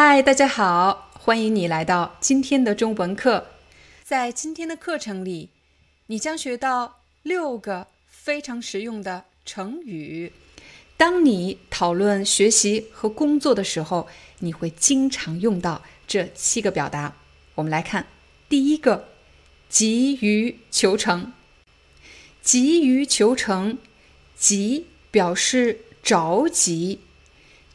嗨，大家好，欢迎你来到今天的中文课。在今天的课程里，你将学到六个非常实用的成语。当你讨论学习和工作的时候，你会经常用到这七个表达。我们来看第一个，急于求成。急于求成，急表示着急，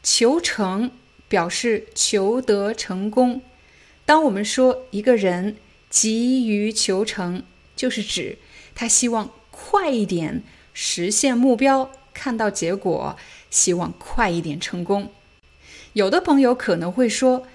求成。表示求得成功。当我们说一个人急于求成，就是指他希望快一点实现目标，看到结果，希望快一点成功。有的朋友可能会说，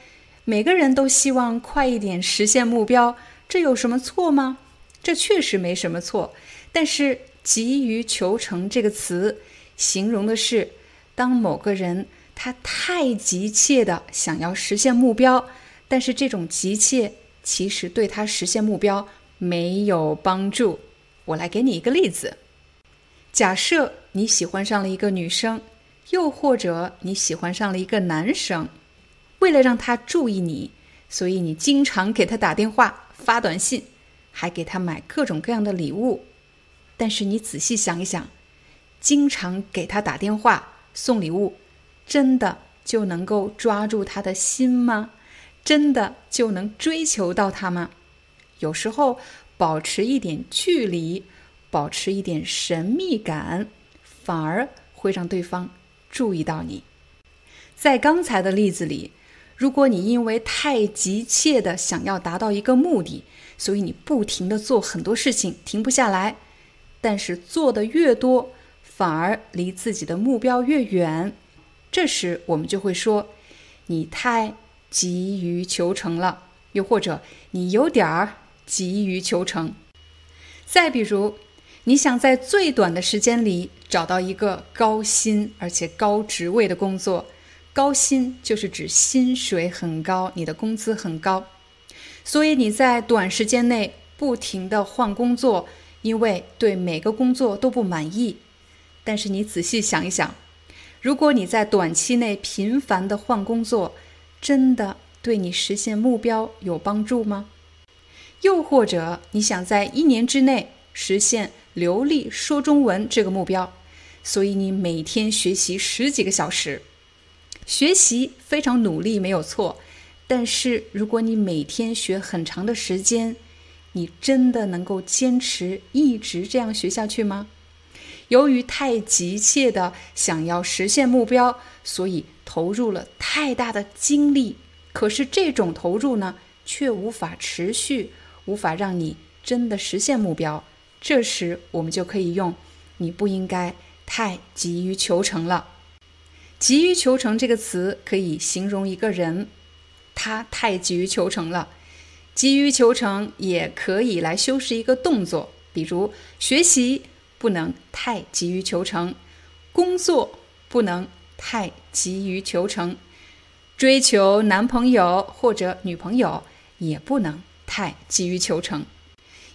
每个人都希望快一点实现目标，这有什么错吗？这确实没什么错。但是“急于求成”这个词，形容的是当某个人。他太急切的想要实现目标，但是这种急切其实对他实现目标没有帮助。我来给你一个例子：假设你喜欢上了一个女生，又或者你喜欢上了一个男生，为了让他注意你，所以你经常给他打电话、发短信，还给他买各种各样的礼物。但是你仔细想一想，经常给他打电话、送礼物。真的就能够抓住他的心吗？真的就能追求到他吗？有时候保持一点距离，保持一点神秘感，反而会让对方注意到你。在刚才的例子里，如果你因为太急切的想要达到一个目的，所以你不停的做很多事情，停不下来，但是做的越多，反而离自己的目标越远。这时我们就会说，你太急于求成了，又或者你有点儿急于求成。再比如，你想在最短的时间里找到一个高薪而且高职位的工作，高薪就是指薪水很高，你的工资很高，所以你在短时间内不停的换工作，因为对每个工作都不满意。但是你仔细想一想。如果你在短期内频繁的换工作，真的对你实现目标有帮助吗？又或者你想在一年之内实现流利说中文这个目标，所以你每天学习十几个小时，学习非常努力没有错，但是如果你每天学很长的时间，你真的能够坚持一直这样学下去吗？由于太急切的想要实现目标，所以投入了太大的精力。可是这种投入呢，却无法持续，无法让你真的实现目标。这时，我们就可以用“你不应该太急于求成了”。急于求成这个词可以形容一个人，他太急于求成了。急于求成也可以来修饰一个动作，比如学习。不能太急于求成，工作不能太急于求成，追求男朋友或者女朋友也不能太急于求成。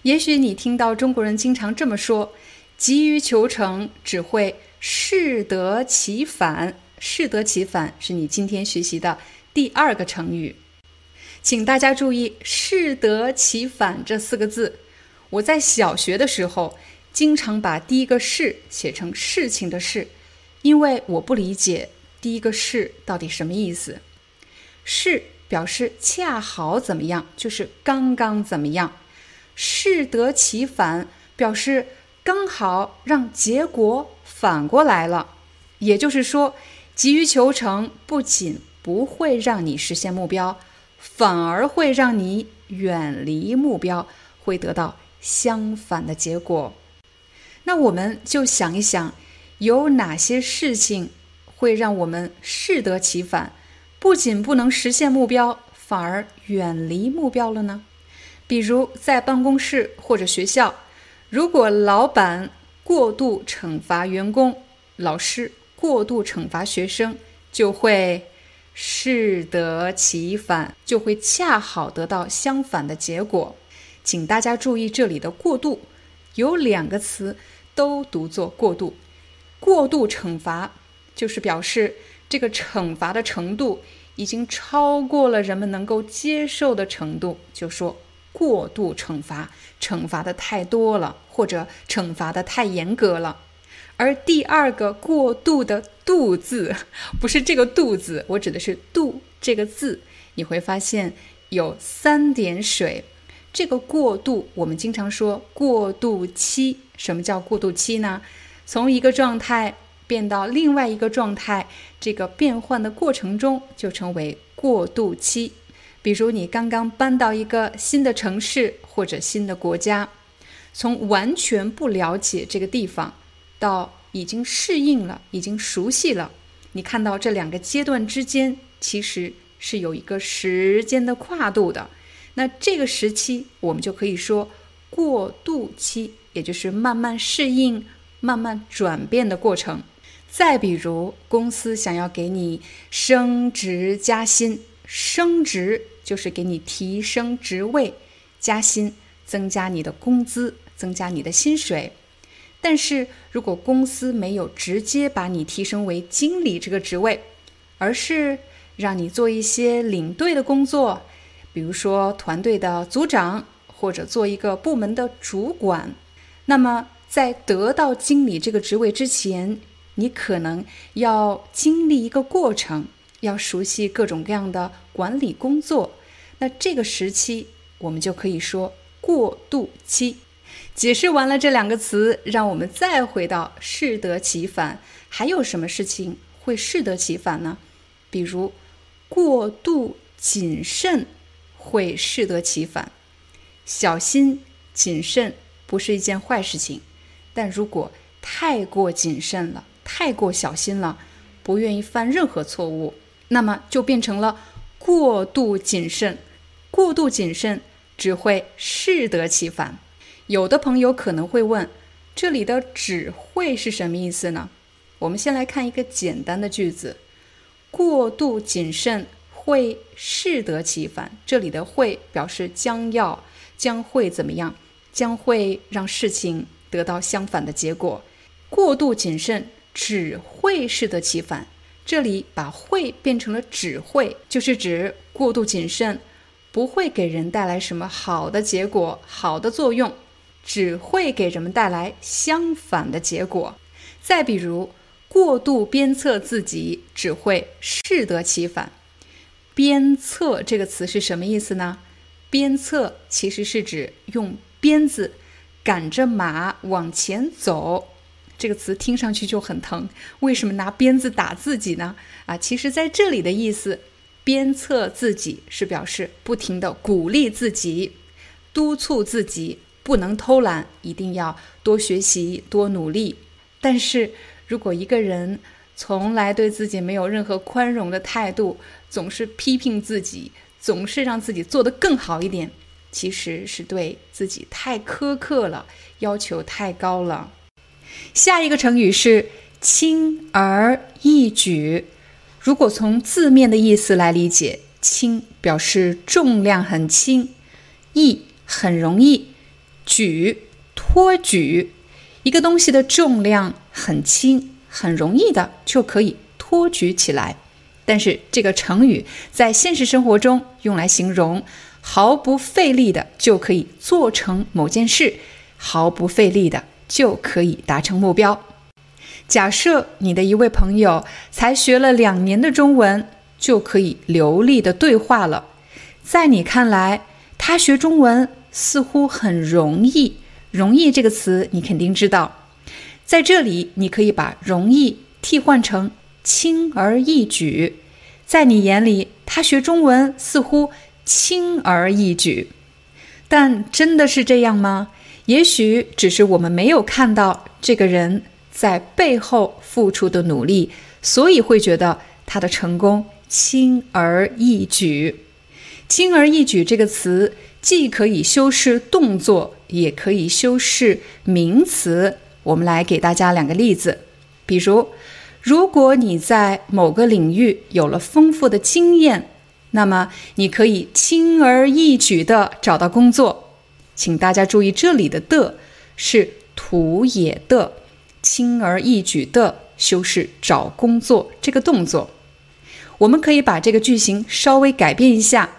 也许你听到中国人经常这么说：“急于求成只会适得其反。”适得其反是你今天学习的第二个成语，请大家注意“适得其反”这四个字。我在小学的时候。经常把第一个“是”写成事情的“事”，因为我不理解第一个“是”到底什么意思。“是”表示恰好怎么样，就是刚刚怎么样；“适得其反”表示刚好让结果反过来了。也就是说，急于求成不仅不会让你实现目标，反而会让你远离目标，会得到相反的结果。那我们就想一想，有哪些事情会让我们适得其反，不仅不能实现目标，反而远离目标了呢？比如在办公室或者学校，如果老板过度惩罚员工，老师过度惩罚学生，就会适得其反，就会恰好得到相反的结果。请大家注意这里的“过度”，有两个词都读作“过度”。过度惩罚就是表示这个惩罚的程度已经超过了人们能够接受的程度，就说。过度惩罚，惩罚的太多了，或者惩罚的太严格了。而第二个“过度”的“度”字，不是这个“度”字，我指的是“度”这个字。你会发现有三点水。这个过渡，我们经常说过渡期。什么叫过渡期呢？从一个状态变到另外一个状态，这个变换的过程中就称为过渡期。比如你刚刚搬到一个新的城市或者新的国家，从完全不了解这个地方到已经适应了、已经熟悉了，你看到这两个阶段之间其实是有一个时间的跨度的。那这个时期我们就可以说过渡期，也就是慢慢适应、慢慢转变的过程。再比如公司想要给你升职加薪，升职。就是给你提升职位、加薪、增加你的工资、增加你的薪水。但是如果公司没有直接把你提升为经理这个职位，而是让你做一些领队的工作，比如说团队的组长或者做一个部门的主管，那么在得到经理这个职位之前，你可能要经历一个过程。要熟悉各种各样的管理工作，那这个时期我们就可以说过渡期。解释完了这两个词，让我们再回到适得其反。还有什么事情会适得其反呢？比如过度谨慎会适得其反。小心谨慎不是一件坏事情，但如果太过谨慎了，太过小心了，不愿意犯任何错误。那么就变成了过度谨慎，过度谨慎只会适得其反。有的朋友可能会问，这里的“只会”是什么意思呢？我们先来看一个简单的句子：过度谨慎会适得其反。这里的“会”表示将要、将会怎么样，将会让事情得到相反的结果。过度谨慎只会适得其反。这里把会变成了只会，就是指过度谨慎不会给人带来什么好的结果、好的作用，只会给人们带来相反的结果。再比如，过度鞭策自己只会适得其反。鞭策这个词是什么意思呢？鞭策其实是指用鞭子赶着马往前走。这个词听上去就很疼，为什么拿鞭子打自己呢？啊，其实在这里的意思，鞭策自己是表示不停的鼓励自己，督促自己不能偷懒，一定要多学习、多努力。但是如果一个人从来对自己没有任何宽容的态度，总是批评自己，总是让自己做得更好一点，其实是对自己太苛刻了，要求太高了。下一个成语是轻而易举。如果从字面的意思来理解，轻表示重量很轻，易很容易，举托举一个东西的重量很轻，很容易的就可以托举起来。但是这个成语在现实生活中用来形容毫不费力的就可以做成某件事，毫不费力的。就可以达成目标。假设你的一位朋友才学了两年的中文，就可以流利的对话了。在你看来，他学中文似乎很容易。容易这个词你肯定知道，在这里你可以把容易替换成轻而易举。在你眼里，他学中文似乎轻而易举。但真的是这样吗？也许只是我们没有看到这个人在背后付出的努力，所以会觉得他的成功轻而易举。轻而易举这个词既可以修饰动作，也可以修饰名词。我们来给大家两个例子，比如，如果你在某个领域有了丰富的经验，那么你可以轻而易举地找到工作。请大家注意，这里的的是土也的，轻而易举的修饰找工作这个动作。我们可以把这个句型稍微改变一下：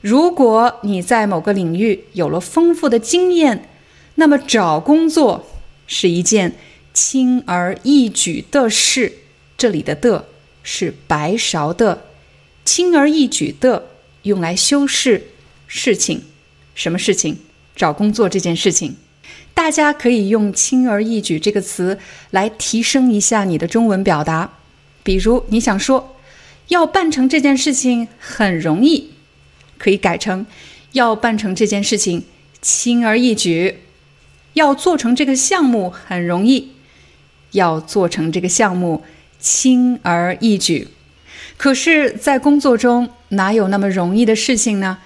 如果你在某个领域有了丰富的经验，那么找工作是一件轻而易举的事。这里的的是白勺的，轻而易举的用来修饰事情，什么事情？找工作这件事情，大家可以用“轻而易举”这个词来提升一下你的中文表达。比如，你想说要办成这件事情很容易，可以改成要办成这件事情轻而易举；要做成这个项目很容易，要做成这个项目轻而易举。可是，在工作中哪有那么容易的事情呢？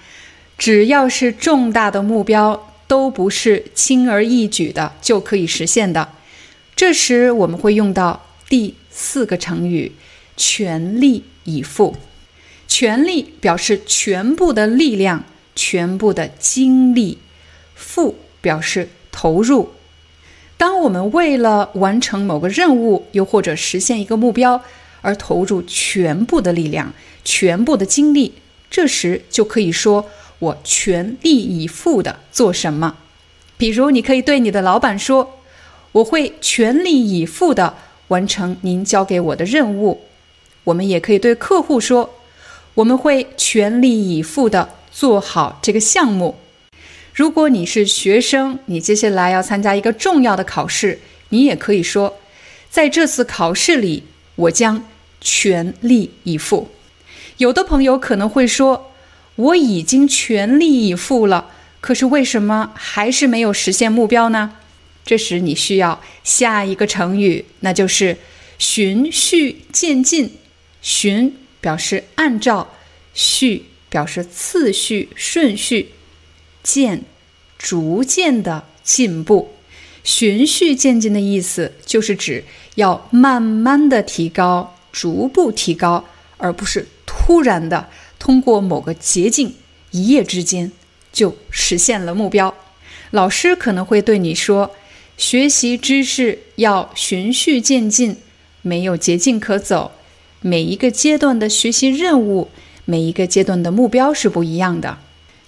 只要是重大的目标，都不是轻而易举的就可以实现的。这时我们会用到第四个成语“全力以赴”。全力表示全部的力量、全部的精力；赴表示投入。当我们为了完成某个任务，又或者实现一个目标而投入全部的力量、全部的精力，这时就可以说。我全力以赴的做什么？比如，你可以对你的老板说：“我会全力以赴的完成您交给我的任务。”我们也可以对客户说：“我们会全力以赴的做好这个项目。”如果你是学生，你接下来要参加一个重要的考试，你也可以说：“在这次考试里，我将全力以赴。”有的朋友可能会说。我已经全力以赴了，可是为什么还是没有实现目标呢？这时你需要下一个成语，那就是循序渐进。循表示按照，序表示次序顺序，渐逐渐的进步。循序渐进的意思就是指要慢慢的提高，逐步提高，而不是突然的。通过某个捷径，一夜之间就实现了目标。老师可能会对你说：“学习知识要循序渐进，没有捷径可走。每一个阶段的学习任务，每一个阶段的目标是不一样的。”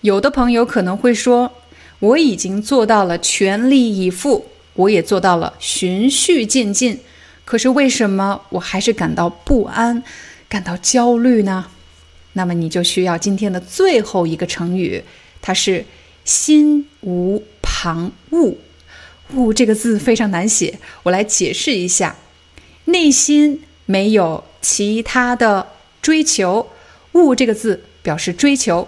有的朋友可能会说：“我已经做到了全力以赴，我也做到了循序渐进，可是为什么我还是感到不安，感到焦虑呢？”那么你就需要今天的最后一个成语，它是“心无旁骛”。骛这个字非常难写，我来解释一下：内心没有其他的追求。骛这个字表示追求。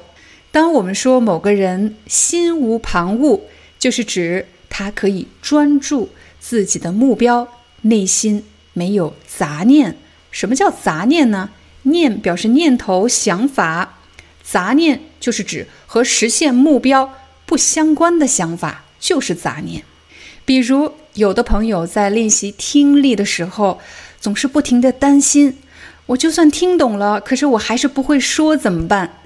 当我们说某个人心无旁骛，就是指他可以专注自己的目标，内心没有杂念。什么叫杂念呢？念表示念头、想法，杂念就是指和实现目标不相关的想法，就是杂念。比如，有的朋友在练习听力的时候，总是不停的担心：我就算听懂了，可是我还是不会说，怎么办？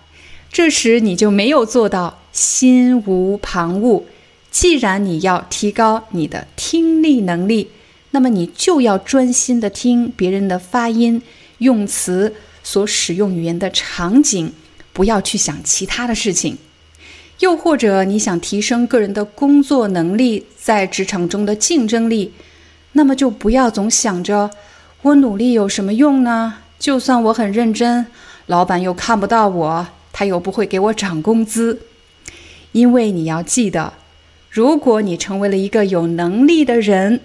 这时你就没有做到心无旁骛。既然你要提高你的听力能力，那么你就要专心的听别人的发音。用词所使用语言的场景，不要去想其他的事情。又或者你想提升个人的工作能力，在职场中的竞争力，那么就不要总想着我努力有什么用呢？就算我很认真，老板又看不到我，他又不会给我涨工资。因为你要记得，如果你成为了一个有能力的人，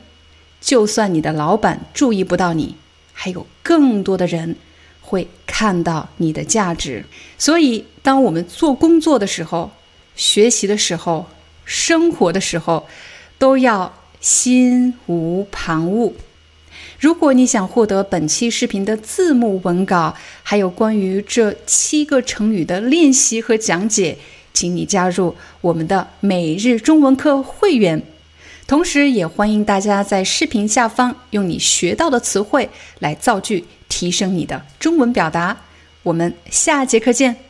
就算你的老板注意不到你。还有更多的人会看到你的价值，所以当我们做工作的时候，学习的时候、生活的时候，都要心无旁骛。如果你想获得本期视频的字幕文稿，还有关于这七个成语的练习和讲解，请你加入我们的每日中文课会员。同时，也欢迎大家在视频下方用你学到的词汇来造句，提升你的中文表达。我们下节课见。